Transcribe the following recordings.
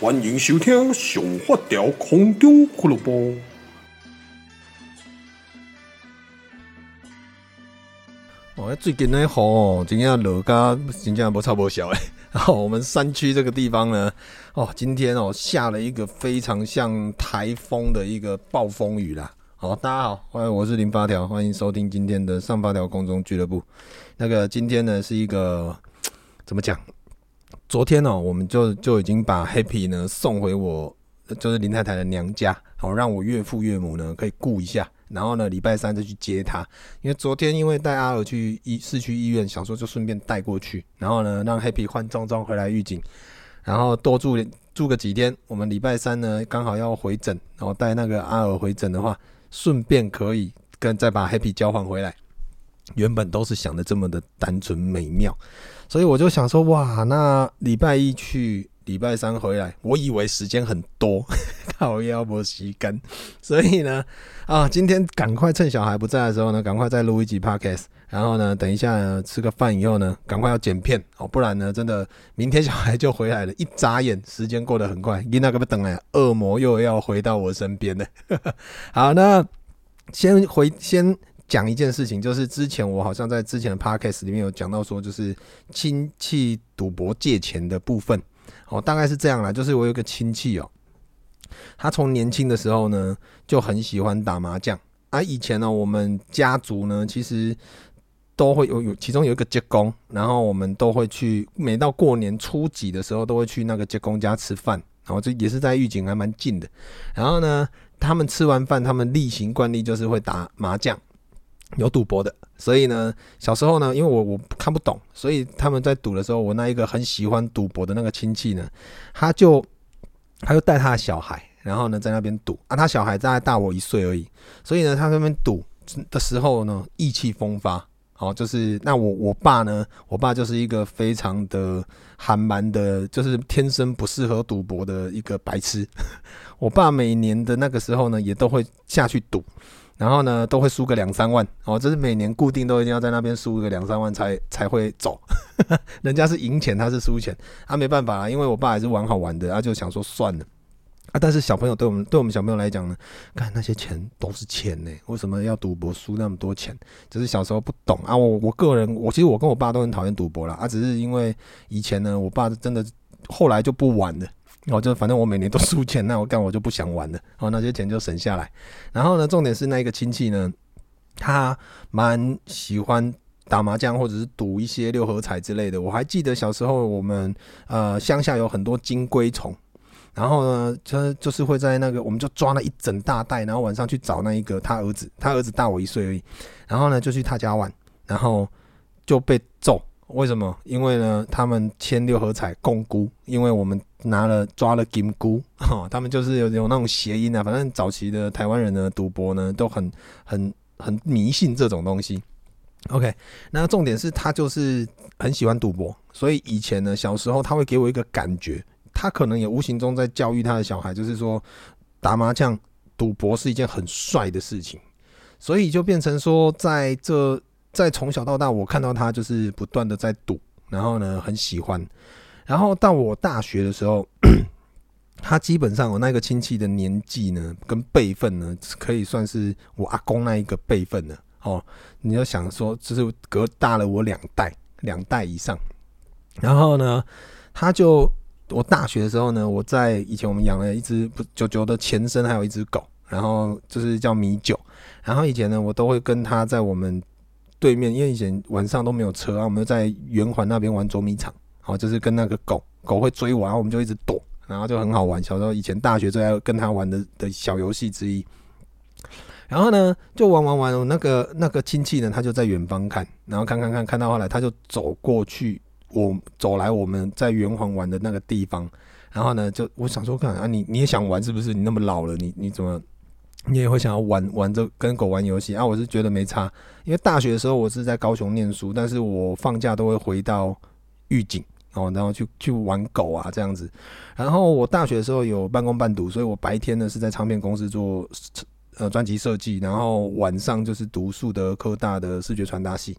欢迎收听《上发条空中俱乐部》。哦，最近那雨哦，今天落噶，真正无差无小诶。然 后我们山区这个地方呢，哦，今天哦下了一个非常像台风的一个暴风雨啦。好，大家好，欢迎，我是林发条，欢迎收听今天的上发条空中俱乐部。那个今天呢是一个怎么讲？昨天呢，我们就就已经把 Happy 呢送回我，就是林太太的娘家，好让我岳父岳母呢可以顾一下。然后呢，礼拜三再去接他，因为昨天因为带阿尔去医市区医院，想说就顺便带过去，然后呢让 Happy 换装装回来预警，然后多住住个几天。我们礼拜三呢刚好要回诊，然后带那个阿尔回诊的话，顺便可以跟再把 Happy 交换回来。原本都是想的这么的单纯美妙，所以我就想说，哇，那礼拜一去，礼拜三回来，我以为时间很多，靠腰没时间，所以呢，啊，今天赶快趁小孩不在的时候呢，赶快再录一集 podcast，然后呢，等一下呢吃个饭以后呢，赶快要剪片哦，不然呢，真的明天小孩就回来了，一眨眼时间过得很快，你那个不等了，恶魔又要回到我身边了。好，那先回先。讲一件事情，就是之前我好像在之前的 podcast 里面有讲到说，就是亲戚赌博借钱的部分，哦，大概是这样啦。就是我有个亲戚哦，他从年轻的时候呢就很喜欢打麻将，而以前呢，我们家族呢其实都会有有，其中有一个舅公，然后我们都会去，每到过年初几的时候都会去那个舅公家吃饭，然后这也是在玉井还蛮近的。然后呢，他们吃完饭，他们例行惯例就是会打麻将。有赌博的，所以呢，小时候呢，因为我我看不懂，所以他们在赌的时候，我那一个很喜欢赌博的那个亲戚呢，他就他就带他的小孩，然后呢在那边赌。啊，他小孩大概大我一岁而已，所以呢他那边赌的时候呢意气风发，好，就是那我我爸呢，我爸就是一个非常的寒蛮的，就是天生不适合赌博的一个白痴，我爸每年的那个时候呢也都会下去赌。然后呢，都会输个两三万哦，这是每年固定都一定要在那边输个两三万才才会走。人家是赢钱，他是输钱，他、啊、没办法啊，因为我爸还是玩好玩的，他、就想说算了啊。但是小朋友对我们对我们小朋友来讲呢，看那些钱都是钱呢，为什么要赌博输那么多钱？就是小时候不懂啊。我我个人，我其实我跟我爸都很讨厌赌博啦，啊，只是因为以前呢，我爸真的后来就不玩了。我就反正我每年都输钱，那我干我就不想玩了，哦，那些钱就省下来。然后呢，重点是那一个亲戚呢，他蛮喜欢打麻将或者是赌一些六合彩之类的。我还记得小时候我们呃乡下有很多金龟虫，然后呢，就就是会在那个我们就抓了一整大袋，然后晚上去找那一个他儿子，他儿子大我一岁而已，然后呢就去他家玩，然后就被揍。为什么？因为呢，他们签六合彩摃龟，因为我们拿了抓了金箍，哈，他们就是有有那种谐音啊。反正早期的台湾人呢，赌博呢都很很很迷信这种东西。OK，那重点是他就是很喜欢赌博，所以以前呢，小时候他会给我一个感觉，他可能也无形中在教育他的小孩，就是说打麻将、赌博是一件很帅的事情，所以就变成说在这。在从小到大，我看到他就是不断的在赌，然后呢很喜欢，然后到我大学的时候，他基本上我那个亲戚的年纪呢跟辈分呢，可以算是我阿公那一个辈分了哦。你要想说，就是隔大了我两代，两代以上。然后呢，他就我大学的时候呢，我在以前我们养了一只不九九的前身，还有一只狗，然后就是叫米九。然后以前呢，我都会跟他在我们。对面，因为以前晚上都没有车啊，我们就在圆环那边玩捉迷藏，好，就是跟那个狗狗会追我，然后我们就一直躲，然后就很好玩。小时候以前大学最爱跟他玩的的小游戏之一。然后呢，就玩玩玩，那个那个亲戚呢，他就在远方看，然后看看看，看到后来他就走过去，我走来我们在圆环玩的那个地方，然后呢，就我想说看啊，你你也想玩是不是？你那么老了，你你怎么？你也会想要玩玩这跟狗玩游戏啊？我是觉得没差，因为大学的时候我是在高雄念书，但是我放假都会回到玉井哦，然后去去玩狗啊这样子。然后我大学的时候有半工半读，所以我白天呢是在唱片公司做呃专辑设计，然后晚上就是读树德科大的视觉传达系。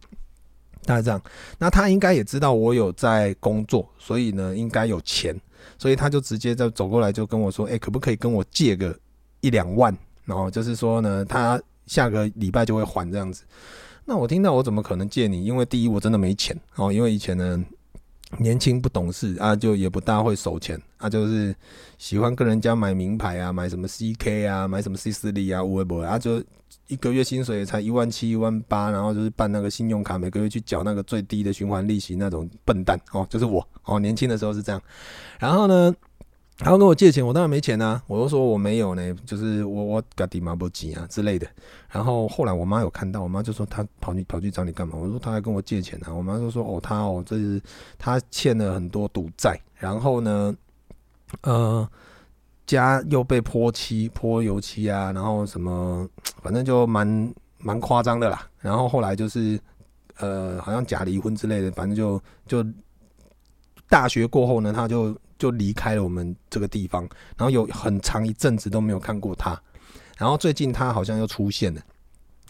大概这样。那他应该也知道我有在工作，所以呢，应该有钱，所以他就直接就走过来就跟我说：“哎，可不可以跟我借个一两万？然后就是说呢，他下个礼拜就会还这样子。”那我听到我怎么可能借你？因为第一我真的没钱哦，因为以前呢。年轻不懂事啊，就也不大会守钱啊，就是喜欢跟人家买名牌啊，买什么 CK 啊，买什么 C 四力啊，无微博啊，就一个月薪水才一万七、一万八，然后就是办那个信用卡，每个月去缴那个最低的循环利息那种笨蛋哦，就是我哦，年轻的时候是这样，然后呢。他要跟我借钱，我当然没钱啊！我就说我没有呢，就是我我家底嘛不急啊之类的。然后后来我妈有看到，我妈就说她跑去跑去找你干嘛？我说她还跟我借钱啊！我妈就说哦，她哦，这是她欠了很多赌债，然后呢，呃，家又被泼漆泼油漆啊，然后什么，反正就蛮蛮夸张的啦。然后后来就是呃，好像假离婚之类的，反正就就大学过后呢，她就。就离开了我们这个地方，然后有很长一阵子都没有看过他，然后最近他好像又出现了。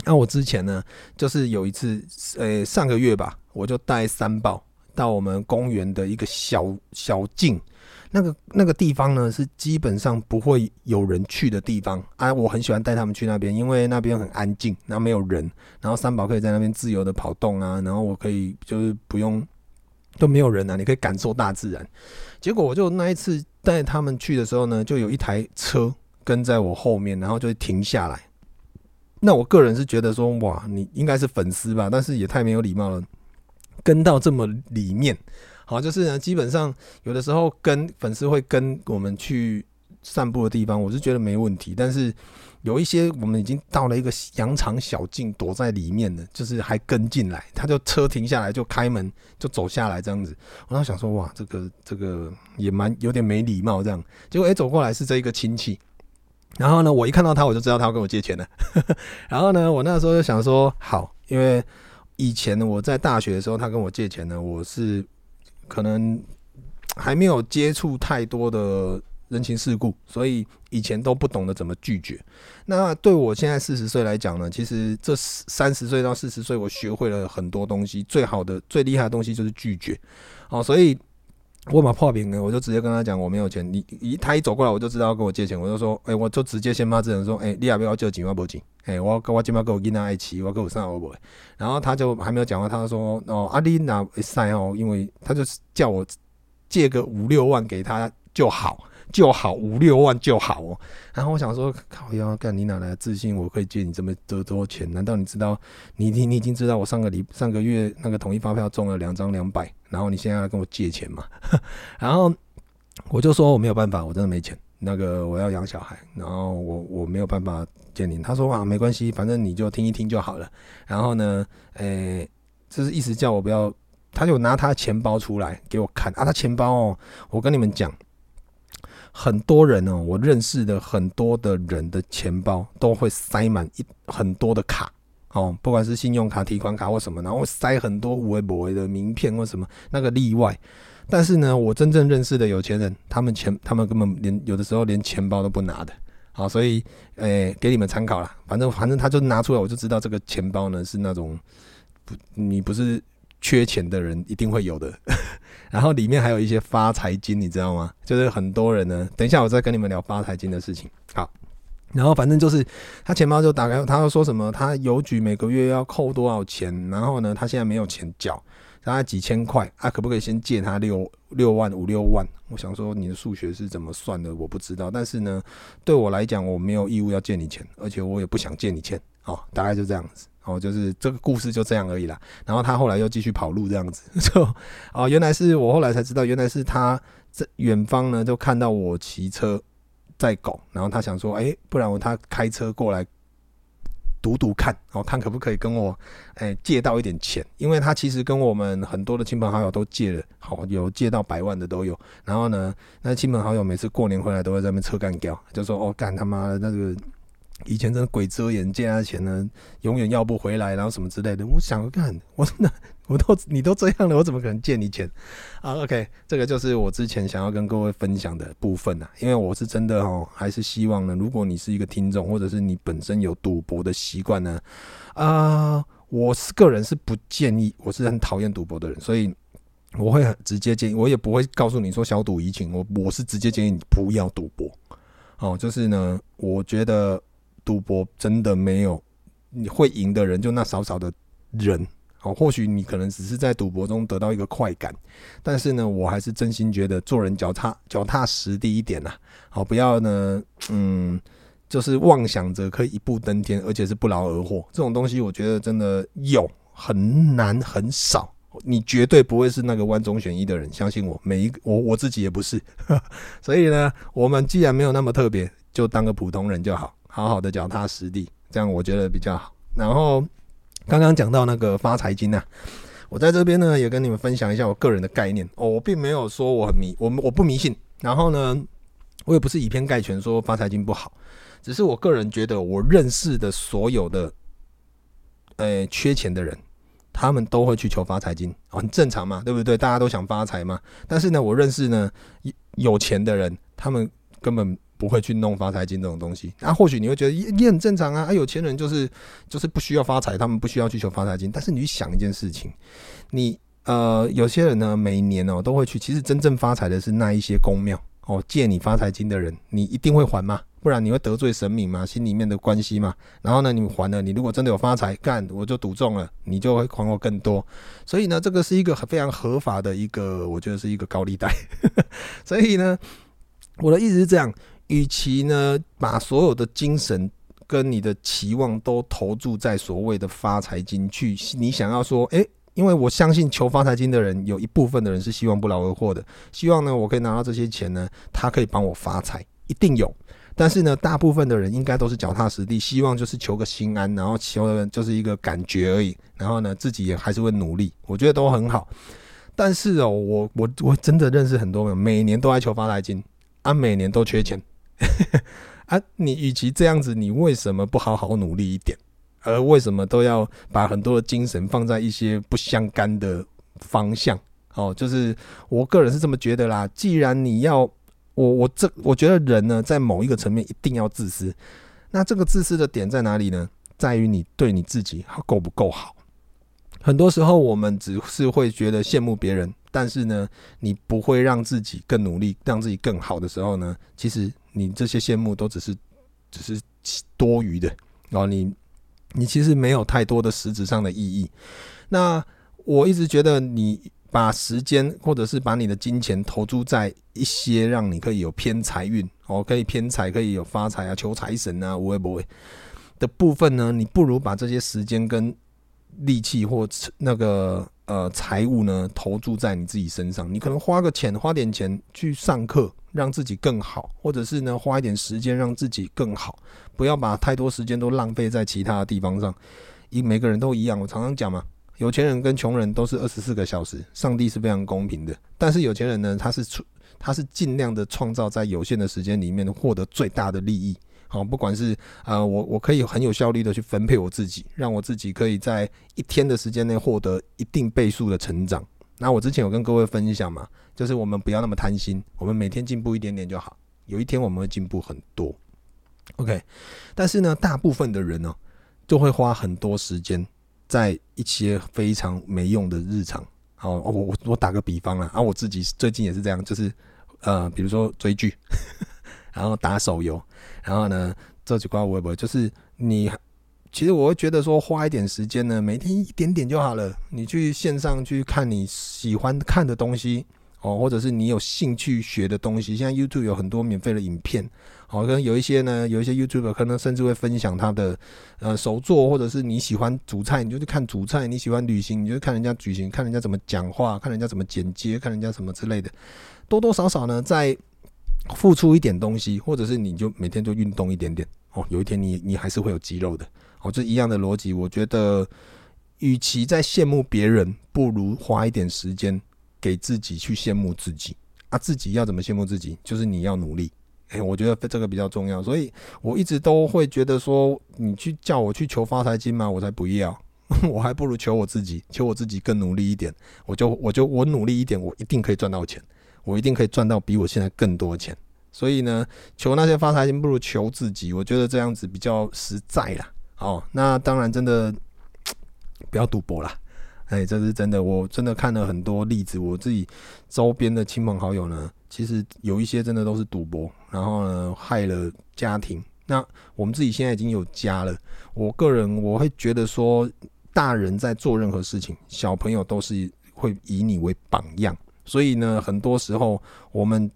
那我之前呢，就是有一次，呃，上个月吧，我就带三宝到我们公园的一个小小径，那个那个地方呢是基本上不会有人去的地方啊。我很喜欢带他们去那边，因为那边很安静，然后没有人，然后三宝可以在那边自由的跑动啊，然后我可以就是不用。都没有人啊，你可以感受大自然。结果我就那一次带他们去的时候呢，就有一台车跟在我后面，然后就停下来。那我个人是觉得说，哇，你应该是粉丝吧？但是也太没有礼貌了，跟到这么里面。好，就是呢，基本上有的时候跟粉丝会跟我们去散步的地方，我是觉得没问题，但是。有一些我们已经到了一个羊肠小径，躲在里面的，就是还跟进来，他就车停下来就开门就走下来这样子。我当时想说，哇，这个这个也蛮有点没礼貌这样。结果诶，走过来是这一个亲戚，然后呢，我一看到他我就知道他要跟我借钱了。然后呢，我那时候就想说，好，因为以前我在大学的时候他跟我借钱呢，我是可能还没有接触太多的。人情世故，所以以前都不懂得怎么拒绝。那对我现在四十岁来讲呢，其实这三十岁到四十岁，我学会了很多东西。最好的、最厉害的东西就是拒绝。哦，所以我把破饼呢，我就直接跟他讲我没有钱。你一他一走过来，我就知道要跟我借钱，我就说，哎、我就直接先骂这人说，哎、你要不要借钱？我不借。哎，我跟我今麦给我囡仔爱骑，我给我上欧不？然后他就还没有讲话，他就说，哦，阿丽娜会塞哦，因为他就是叫我借个五六万给他就好。就好五六万就好哦，然后我想说，靠要干你哪来的自信？我可以借你这么多多钱？难道你知道？你你你已经知道我上个礼上个月那个统一发票中了两张两百，然后你现在要跟我借钱嘛？然后我就说我没有办法，我真的没钱。那个我要养小孩，然后我我没有办法借你。他说啊，没关系，反正你就听一听就好了。然后呢，诶、欸，就是意思叫我不要，他就拿他钱包出来给我看啊，他钱包哦，我跟你们讲。很多人哦，我认识的很多的人的钱包都会塞满一很多的卡哦，不管是信用卡、提款卡或什么，然后塞很多无微博的名片或什么，那个例外。但是呢，我真正认识的有钱人，他们钱他们根本连有的时候连钱包都不拿的。好，所以诶、给你们参考啦。反正反正他就拿出来，我就知道这个钱包呢是那种不，你不是缺钱的人一定会有的。然后里面还有一些发财金，你知道吗？就是很多人呢，等一下我再跟你们聊发财金的事情。好，然后反正就是他钱包就打开，他要说什么？他邮局每个月要扣多少钱？然后呢，他现在没有钱缴，大概几千块啊，可不可以先借他六六万五六万？我想说你的数学是怎么算的？我不知道。但是呢，对我来讲，我没有义务要借你钱，而且我也不想借你钱。哦，大概就这样子。哦，就是这个故事就这样而已啦。然后他后来又继续跑路这样子，就哦，原来是我后来才知道，原来是他在远方呢，就看到我骑车载狗，然后他想说，哎，不然我他开车过来赌赌看，哦，看可不可以跟我哎借到一点钱，因为他其实跟我们很多的亲朋好友都借了，好有借到百万的都有。然后呢，那亲朋好友每次过年回来都会在那边车干掉，就说哦，干他妈的那个。以前真的鬼遮眼，借他钱呢，永远要不回来，然后什么之类的。我想看，我真的，我都你都这样了，我怎么可能借你钱啊？OK，这个就是我之前想要跟各位分享的部分啊。因为我是真的哦，还是希望呢，如果你是一个听众，或者是你本身有赌博的习惯呢，啊、我是个人是不建议，我是很讨厌赌博的人，所以我会很直接建议，我也不会告诉你说小赌怡情，我我是直接建议你不要赌博。哦，就是呢，我觉得赌博真的没有你会赢的人，就那少少的人。哦，或许你可能只是在赌博中得到一个快感，但是呢，我还是真心觉得做人脚踏脚踏实地一点呐。好，不要呢，嗯。就是妄想着可以一步登天，而且是不劳而获，这种东西我觉得真的有很难很少。你绝对不会是那个万中选一的人，相信我，每一个我我自己也不是。所以呢，我们既然没有那么特别，就当个普通人就好，好好的脚踏实地，这样我觉得比较好。然后刚刚讲到那个发财金啊，我在这边呢也跟你们分享一下我个人的概念哦，我并没有说我很迷，我我不迷信，然后呢，我也不是以偏概全说发财金不好。只是我个人觉得，我认识的所有的，呃，缺钱的人，他们都会去求发财金，很正常嘛，对不对？大家都想发财嘛。但是呢，我认识呢有钱的人，他们根本不会去弄发财金这种东西。啊，或许你会觉得也也很正常啊，啊，有钱人就是就是不需要发财，他们不需要去求发财金。但是你去想一件事情，你呃，有些人呢，每年哦都会去，其实真正发财的是那一些公庙哦，借你发财金的人，你一定会还吗？不然你会得罪神明嘛，心里面的关系嘛。然后呢，你还了，你如果真的有发财，干我就赌中了，你就会还我更多。所以呢，这个是一个非常合法的一个，我觉得是一个高利贷。所以呢，我的意思是这样，与其呢把所有的精神跟你的期望都投注在所谓的发财金去，你想要说，诶，因为我相信求发财金的人有一部分的人是希望不劳而获的，希望呢我可以拿到这些钱呢，他可以帮我发财，一定有。但是呢，大部分的人应该都是脚踏实地，希望就是求个心安，然后求的就是一个感觉而已。然后呢，自己也还是会努力，我觉得都很好。但是哦，我我我真的认识很多人，每年都在求发财金，啊，每年都缺钱，啊，你与其这样子，你为什么不好好努力一点？而为什么都要把很多的精神放在一些不相干的方向？哦，就是我个人是这么觉得啦。既然你要。我我这我觉得人呢，在某一个层面一定要自私。那这个自私的点在哪里呢？在于你对你自己够不够好。很多时候我们只是会觉得羡慕别人，但是呢，你不会让自己更努力，让自己更好的时候呢，其实你这些羡慕都只是只是多余的。然后你你其实没有太多的实质上的意义。那我一直觉得你。把时间或者是把你的金钱投注在一些让你可以有偏财运哦，可以偏财，可以有发财啊，求财神啊，无会不会的部分呢？你不如把这些时间跟力气或那个呃财务呢投注在你自己身上。你可能花个钱，花点钱去上课，让自己更好，或者是呢花一点时间让自己更好。不要把太多时间都浪费在其他的地方上。因每个人都一样，我常常讲嘛。有钱人跟穷人都是二十四个小时，上帝是非常公平的。但是有钱人呢，他是出，他是尽量的创造在有限的时间里面获得最大的利益。好，不管是呃，我我可以很有效率的去分配我自己，让我自己可以在一天的时间内获得一定倍数的成长。那我之前有跟各位分享嘛，就是我们不要那么贪心，我们每天进步一点点就好。有一天我们会进步很多。OK，但是呢，大部分的人呢，就会花很多时间。在一些非常没用的日常，好，我我我打个比方啊，啊，我自己最近也是这样，就是呃，比如说追剧，然后打手游，然后呢，这几块微博，就是你，其实我会觉得说，花一点时间呢，每天一点点就好了，你去线上去看你喜欢看的东西。哦，或者是你有兴趣学的东西，现在 YouTube 有很多免费的影片，好，可能有一些呢，有一些 YouTuber 可能甚至会分享他的呃手作，或者是你喜欢煮菜，你就去看煮菜；你喜欢旅行，你就看人家旅行，看人家怎么讲话，看人家怎么剪接，看人家什么之类的。多多少少呢，在付出一点东西，或者是你就每天就运动一点点，哦，有一天你你还是会有肌肉的。哦，这一样的逻辑，我觉得，与其在羡慕别人，不如花一点时间。给自己去羡慕自己啊，自己要怎么羡慕自己？就是你要努力。诶，我觉得这个比较重要，所以我一直都会觉得说，你去叫我去求发财金吗？我才不要，我还不如求我自己，求我自己更努力一点。我就我就我努力一点，我一定可以赚到钱，我一定可以赚到比我现在更多钱。所以呢，求那些发财金不如求自己，我觉得这样子比较实在啦。哦，那当然真的。不要赌博啦。哎，这是真的，我真的看了很多例子，我自己周边的亲朋好友呢，其实有一些真的都是赌博，然后呢害了家庭。那我们自己现在已经有家了，我个人我会觉得说，大人在做任何事情，小朋友都是会以你为榜样，所以呢，很多时候我们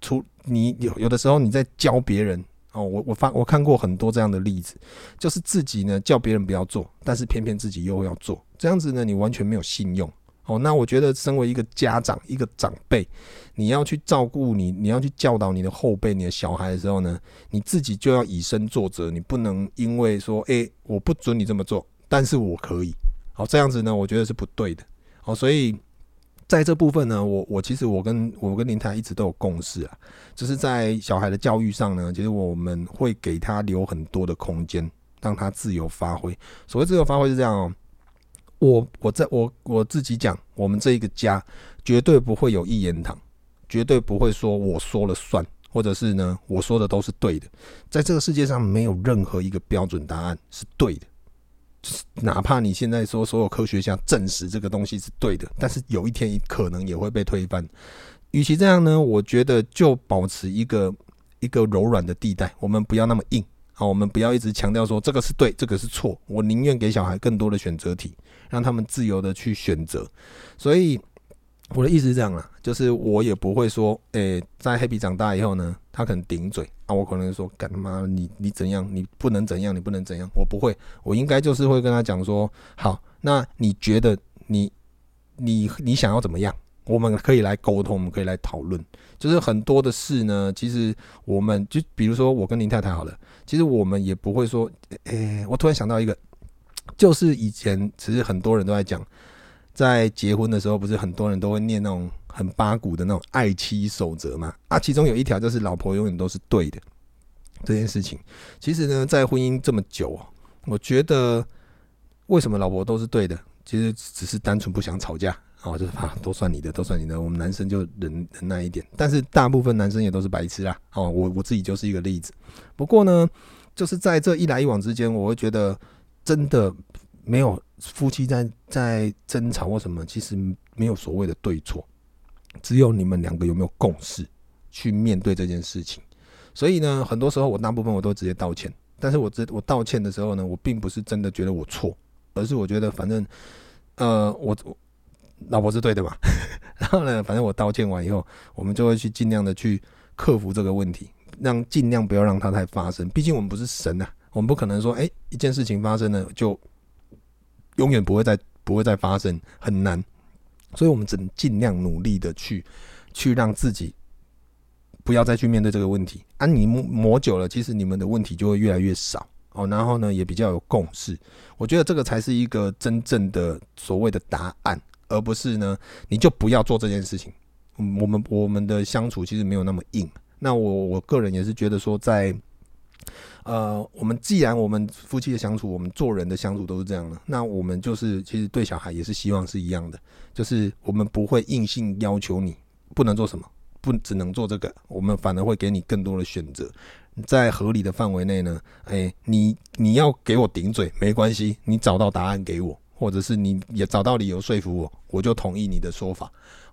出你有有的时候你在教别人。哦，我我发我看过很多这样的例子，就是自己呢叫别人不要做，但是偏偏自己又要做，这样子呢你完全没有信用。哦，那我觉得身为一个家长，一个长辈，你要去照顾你，你要去教导你的后辈、你的小孩的时候呢，你自己就要以身作则，你不能因为说，诶、我不准你这么做，但是我可以。好，这样子呢，我觉得是不对的。好，所以。在这部分呢，我我其实我跟我跟林太一直都有共识啊，就是在小孩的教育上呢，其实我们会给他留很多的空间，让他自由发挥。所谓自由发挥是这样哦，我我在我我自己讲，我们这一个家绝对不会有一言堂，绝对不会说我说了算，或者是呢我说的都是对的，在这个世界上没有任何一个标准答案是对的。哪怕你现在说所有科学家证实这个东西是对的，但是有一天可能也会被推翻。与其这样呢，我觉得就保持一个一个柔软的地带，我们不要那么硬啊，我们不要一直强调说这个是对，这个是错。我宁愿给小孩更多的选择题，让他们自由的去选择。所以。我的意思是这样啦，就是我也不会说，诶、欸，在黑皮长大以后呢，他可能顶嘴啊，我可能说，干他妈，你你怎样，你不能怎样，你不能怎样，我不会，我应该就是会跟他讲说，好，那你觉得你你你想要怎么样？我们可以来沟通，我们可以来讨论。就是很多的事呢，其实我们就比如说我跟林太太好了，其实我们也不会说，诶、我突然想到一个，就是以前其实很多人都在讲。在结婚的时候，不是很多人都会念那种很八股的那种爱妻守则嘛？啊，其中有一条就是老婆永远都是对的这件事情。其实呢，在婚姻这么久，我觉得为什么老婆都是对的？其实只是单纯不想吵架啊，就是啊，都算你的，都算你的。我们男生就忍忍耐一点，但是大部分男生也都是白痴啦。哦，我我自己就是一个例子。不过呢，就是在这一来一往之间，我会觉得真的。没有夫妻在在争吵或什么，其实没有所谓的对错，只有你们两个有没有共识去面对这件事情。所以呢，很多时候我大部分我都直接道歉，但是我这我道歉的时候呢，我并不是真的觉得我错，而是我觉得反正呃我老婆是对的嘛，然后呢，反正我道歉完以后，我们就会去尽量的去克服这个问题，让尽量不要让它再发生。毕竟我们不是神啊，我们不可能说哎一件事情发生了就。永远不会再不会再发生，很难，所以我们只能尽量努力的去去让自己不要再去面对这个问题。啊，你磨磨久了，其实你们的问题就会越来越少哦。然后呢，也比较有共识。我觉得这个才是一个真正的所谓的答案，而不是呢，你就不要做这件事情。我们我们的相处其实没有那么硬。那我我个人也是觉得说在。呃，我们既然我们夫妻的相处，我们做人的相处都是这样的，那我们就是其实对小孩也是希望是一样的，就是我们不会硬性要求你不能做什么，不只能做这个，我们反而会给你更多的选择，在合理的范围内呢，哎，你你要给我顶嘴没关系，你找到答案给我，或者是你也找到理由说服我，我就同意你的说法。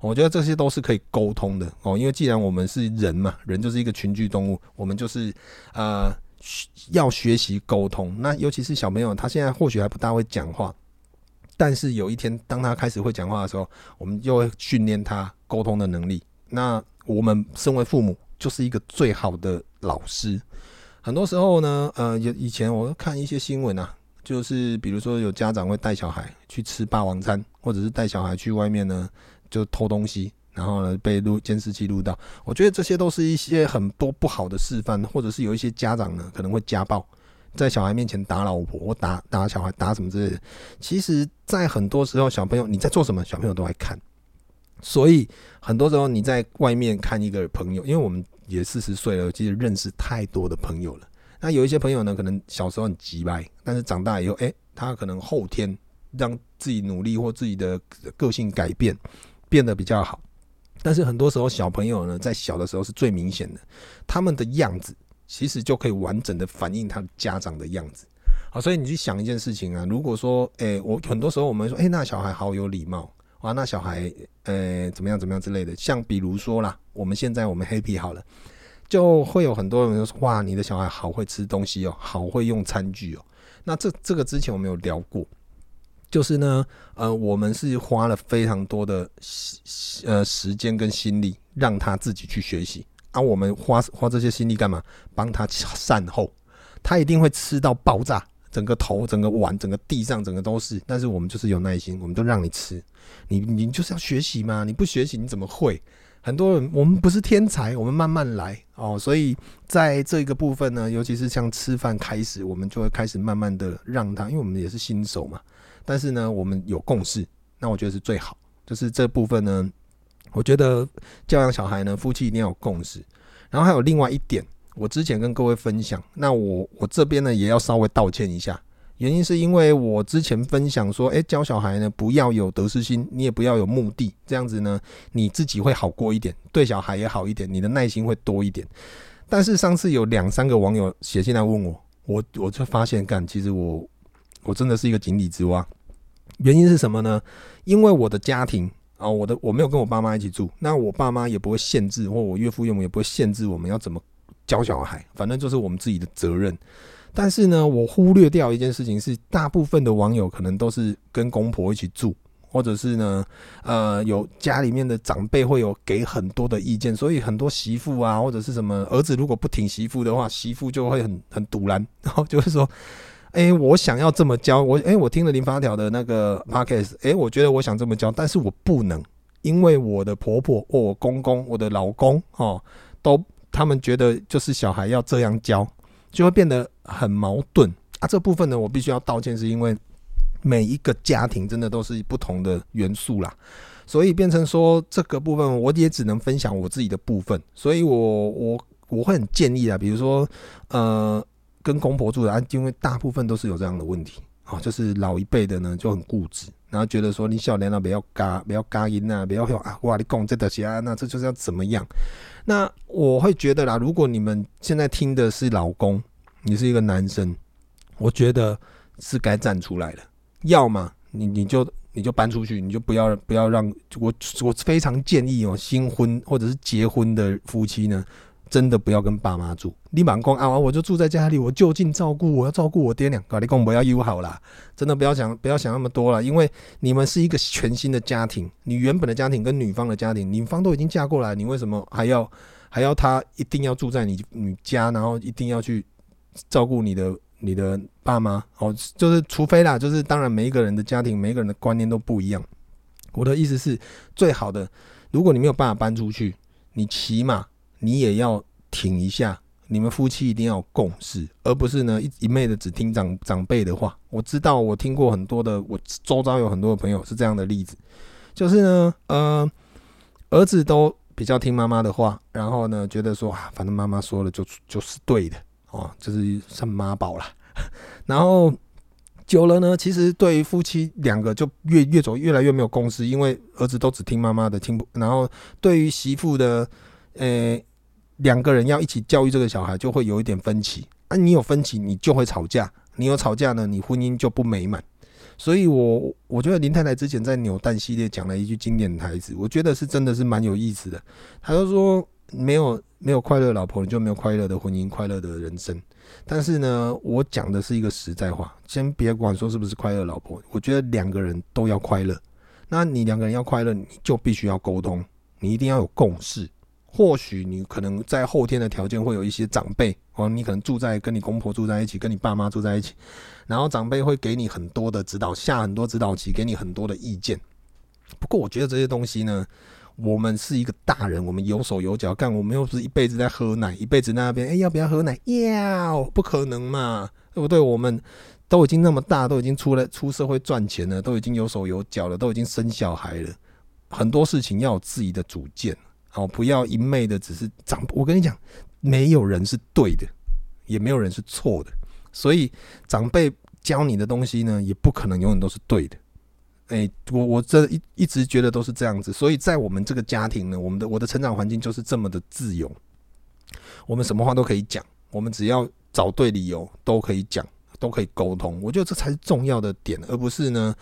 我觉得这些都是可以沟通的哦，因为既然我们是人嘛，人就是一个群居动物，我们就是呃。要学习沟通，那尤其是小朋友，他现在或许还不大会讲话，但是有一天当他开始会讲话的时候，我们就会训练他沟通的能力。那我们身为父母，就是一个最好的老师。很多时候呢，呃，以以前我看一些新闻啊，就是比如说有家长会带小孩去吃霸王餐，或者是带小孩去外面呢就偷东西。然后呢，被录监视器录到，我觉得这些都是一些很多不好的示范，或者是有一些家长呢可能会家暴，在小孩面前打老婆打打小孩打什么之类的。其实，在很多时候，小朋友你在做什么，小朋友都爱看。所以很多时候你在外面看一个朋友，因为我们也四十岁了，其实认识太多的朋友了。那有一些朋友呢，可能小时候很急掰，但是长大以后，哎，他可能后天让自己努力或自己的个性改变，变得比较好。但是很多时候，小朋友呢，在小的时候是最明显的，他们的样子其实就可以完整的反映他家长的样子。好，所以你去想一件事情啊，如果说，诶、我很多时候我们说，诶、那小孩好有礼貌，哇，那小孩，呃、欸，怎么样怎么样之类的，像比如说啦，我们现在我们 happy 好了，就会有很多人说，哇，你的小孩好会吃东西哦，好会用餐具哦。那这这个之前我们有聊过，就是呢，呃，我们是花了非常多的呃时间跟心力让他自己去学习，而、啊、我们花花这些心力干嘛？帮他善后，他一定会吃到爆炸。整个头、整个碗、整个地上、整个都是，但是我们就是有耐心，我们就让你吃。你你就是要学习嘛，你不学习你怎么会？很多人我们不是天才，我们慢慢来哦。所以在这个部分呢，尤其是像吃饭开始，我们就会开始慢慢的让他，因为我们也是新手嘛。但是呢，我们有共识，那我觉得是最好。就是这部分呢，我觉得教养小孩呢，夫妻一定要有共识。然后还有另外一点。我之前跟各位分享，那我我这边呢也要稍微道歉一下，原因是因为我之前分享说，诶，教小孩呢不要有得失心，你也不要有目的，这样子呢你自己会好过一点，对小孩也好一点，你的耐心会多一点。但是上次有两三个网友写信来问我，我我就发现，干，其实我我真的是一个井底之蛙。原因是什么呢？因为我的家庭啊，我的我没有跟我爸妈一起住，那我爸妈也不会限制，或我岳父岳母也不会限制我们要怎么。教小孩，反正就是我们自己的责任。但是呢，我忽略掉一件事情是，大部分的网友可能都是跟公婆一起住，或者是呢，呃，有家里面的长辈会有给很多的意见，所以很多媳妇啊，或者是什么儿子如果不挺媳妇的话，媳妇就会很很堵然，然后就会说，哎、我想要这么教我，哎、我听了林发条的那个 podcast，哎、欸，我觉得我想这么教，但是我不能，因为我的婆婆或我公公、我的老公哦，都。他们觉得就是小孩要这样教，就会变得很矛盾啊。这部分呢，我必须要道歉，是因为每一个家庭真的都是不同的元素啦，所以变成说这个部分我也只能分享我自己的部分。所以我我我会很建议啊，比如说呃，跟公婆住的啊，因为大部分都是有这样的问题啊，就是老一辈的呢就很固执。然后觉得说你小年了不要嘎不要嘎音呐，不要说啊哇你讲这东西啊，那这就是要怎么样？那我会觉得啦，如果你们现在听的是老公，你是一个男生，我觉得是该站出来了。要么你你就你就搬出去，你就不要不要让我我非常建议哦，新婚或者是结婚的夫妻呢。真的不要跟爸妈住，你满公啊，我就住在家里，我就近照顾，我要照顾我爹娘，搞你公不要友好啦，真的不要想不要想那么多了，因为你们是一个全新的家庭，你原本的家庭跟女方的家庭，女方都已经嫁过来，你为什么还要还要他一定要住在你你家，然后一定要去照顾你的你的爸妈？哦，就是除非啦，就是当然每一个人的家庭，每一个人的观念都不一样。我的意思是，最好的，如果你没有办法搬出去，你起码。你也要挺一下，你们夫妻一定要有共识，而不是呢一一昧的只听长长辈的话。我知道，我听过很多的，我周遭有很多的朋友是这样的例子，就是呢，呃，儿子都比较听妈妈的话，然后呢，觉得说啊，反正妈妈说了就就是对的哦，就是像妈宝啦。然后久了呢，其实对于夫妻两个就越越走越来越没有共识，因为儿子都只听妈妈的，听不，然后对于媳妇的，呃、两个人要一起教育这个小孩，就会有一点分歧。啊，你有分歧，你就会吵架。你有吵架呢，你婚姻就不美满。所以我，我觉得林太太之前在扭蛋系列讲了一句经典台词，我觉得是真的是蛮有意思的。她就说：没有没有快乐老婆，你就没有快乐的婚姻，快乐的人生。但是呢，我讲的是一个实在话，先别管说是不是快乐老婆，我觉得两个人都要快乐。那你两个人要快乐，你就必须要沟通，你一定要有共识。或许你可能在后天的条件会有一些长辈哦，你可能住在跟你公婆住在一起，跟你爸妈住在一起，然后长辈会给你很多的指导，下很多指导棋，给你很多的意见。不过我觉得这些东西呢，我们是一个大人，我们有手有脚干，我们又不是一辈子在喝奶，一辈子那边哎、要不要喝奶？要，不可能嘛，对不对？我们都已经那么大，都已经出来出社会赚钱了，都已经有手有脚了，都已经生小孩了，很多事情要有自己的主见。哦，不要一昧的只是长。我跟你讲，没有人是对的，也没有人是错的。所以长辈教你的东西呢，也不可能永远都是对的。哎，我我这一一直觉得都是这样子。所以在我们这个家庭呢，我们的我的成长环境就是这么的自由。我们什么话都可以讲，我们只要找对理由都可以讲，都可以沟通。我觉得这才是重要的点，而不是呢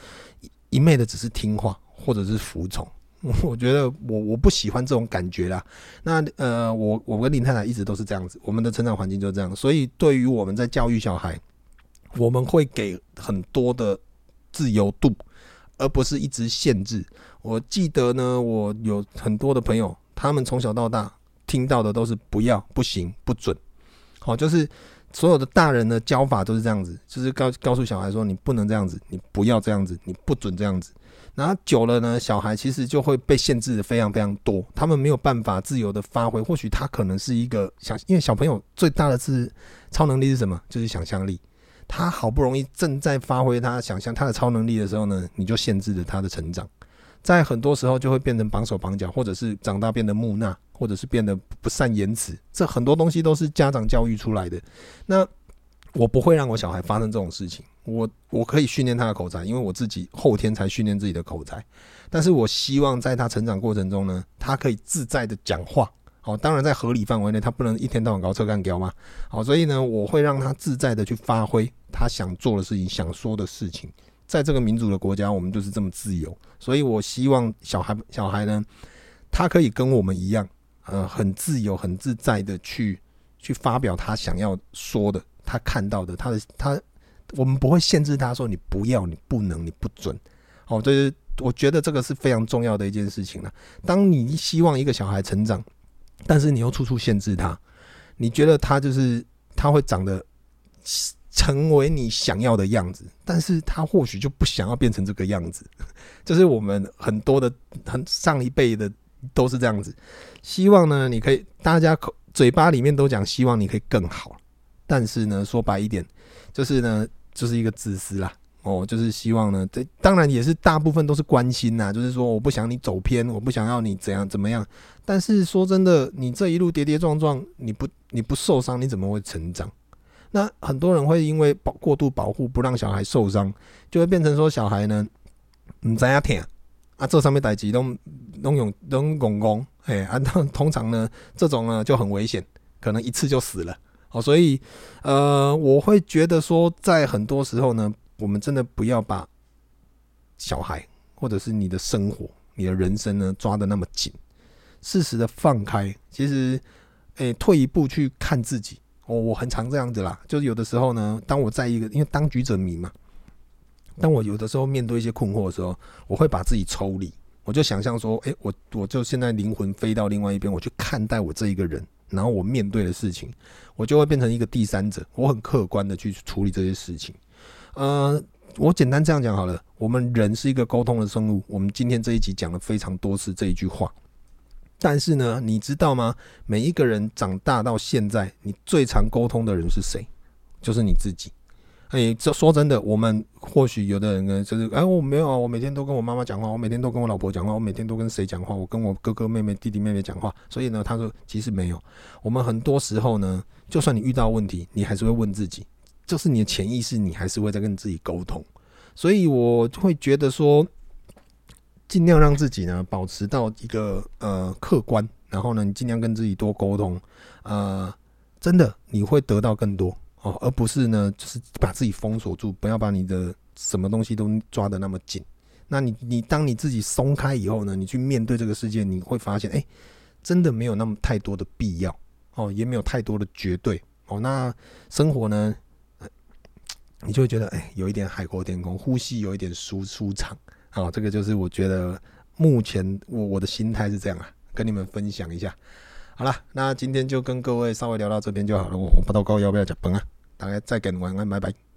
一昧的只是听话或者是服从。我觉得我我不喜欢这种感觉啦。那呃，我我跟林太太一直都是这样子，我们的成长环境就是这样。所以对于我们在教育小孩，我们会给很多的自由度，而不是一直限制。我记得呢，我有很多的朋友，他们从小到大听到的都是不要、不行、不准。好，就是所有的大人的教法都是这样子，就是告告诉小孩说，你不能这样子，你不要这样子，你不准这样子。然后久了呢，小孩其实就会被限制的非常非常多，他们没有办法自由的发挥。或许他可能是一个想，因为小朋友最大的是超能力是什么？就是想象力。他好不容易正在发挥他想象他的超能力的时候呢，你就限制了他的成长。在很多时候就会变成绑手绑脚，或者是长大变得木讷，或者是变得不善言辞。这很多东西都是家长教育出来的。那我不会让我小孩发生这种事情。我我可以训练他的口才，因为我自己后天才训练自己的口才。但是我希望在他成长过程中呢，他可以自在的讲话。好，当然在合理范围内，他不能一天到晚搞车干譙嘛。好，所以呢，我会让他自在的去发挥他想做的事情、想说的事情。在这个民主的国家，我们就是这么自由。所以我希望小孩小孩呢，他可以跟我们一样，呃，很自由、很自在的去去发表他想要说的、他看到的、他的他。我们不会限制他说，你不要，你不能，你不准。哦，这是我觉得这个是非常重要的一件事情了。当你希望一个小孩成长，但是你又处处限制他，你觉得他就是他会长得成为你想要的样子，但是他或许就不想要变成这个样子。就是我们很多的很上一辈的都是这样子，希望呢，你可以大家口嘴巴里面都讲希望你可以更好，但是呢，说白一点，就是呢。就是一个自私啦，哦，就是希望呢，这当然也是大部分都是关心呐，就是说我不想你走偏，我不想要你怎样怎么样。但是说真的，你这一路跌跌撞撞，你不你不受伤，你怎么会成长？那很多人会因为保过度保护，不让小孩受伤，就会变成说小孩呢，唔知影疼啊，这上面代志都都用都拱拱，哎，啊，通常呢，这种呢就很危险，可能一次就死了。好，所以，呃，我会觉得说，在很多时候呢，我们真的不要把小孩或者是你的生活、你的人生呢抓得那么紧，适时的放开。其实，诶、退一步去看自己，哦，我很常这样子啦。就是有的时候呢，当我在一个，因为当局者迷嘛，当我有的时候面对一些困惑的时候，我会把自己抽离，我就想象说，诶、我我就现在灵魂飞到另外一边，我去看待我这一个人。然后我面对的事情，我就会变成一个第三者，我很客观的去处理这些事情。呃，我简单这样讲好了，我们人是一个沟通的生物。我们今天这一集讲了非常多次这一句话，但是呢，你知道吗？每一个人长大到现在，你最常沟通的人是谁？就是你自己。哎，这说真的，我们或许有的人呢，就是哎，我没有啊，我每天都跟我妈妈讲话，我每天都跟我老婆讲话，我每天都跟谁讲话？我跟我哥哥、妹妹、弟弟、妹妹讲话。所以呢，他说其实没有。我们很多时候呢，就算你遇到问题，你还是会问自己，就是你的潜意识，你还是会在跟自己沟通。所以我会觉得说，尽量让自己呢保持到一个呃客观，然后呢，你尽量跟自己多沟通，呃，真的你会得到更多。哦，而不是呢，就是把自己封锁住，不要把你的什么东西都抓得那么紧。那你，你当你自己松开以后呢，你去面对这个世界，你会发现，哎，真的没有那么太多的必要，哦，也没有太多的绝对，哦，那生活呢，你就会觉得，哎，有一点海阔天空，呼吸有一点舒舒畅，啊，这个就是我觉得目前我我的心态是这样啊，跟你们分享一下。好了，那今天就跟各位稍微聊到这边就好了。我不知道各位要不要吃饭啊？大家再见，晚安，拜拜。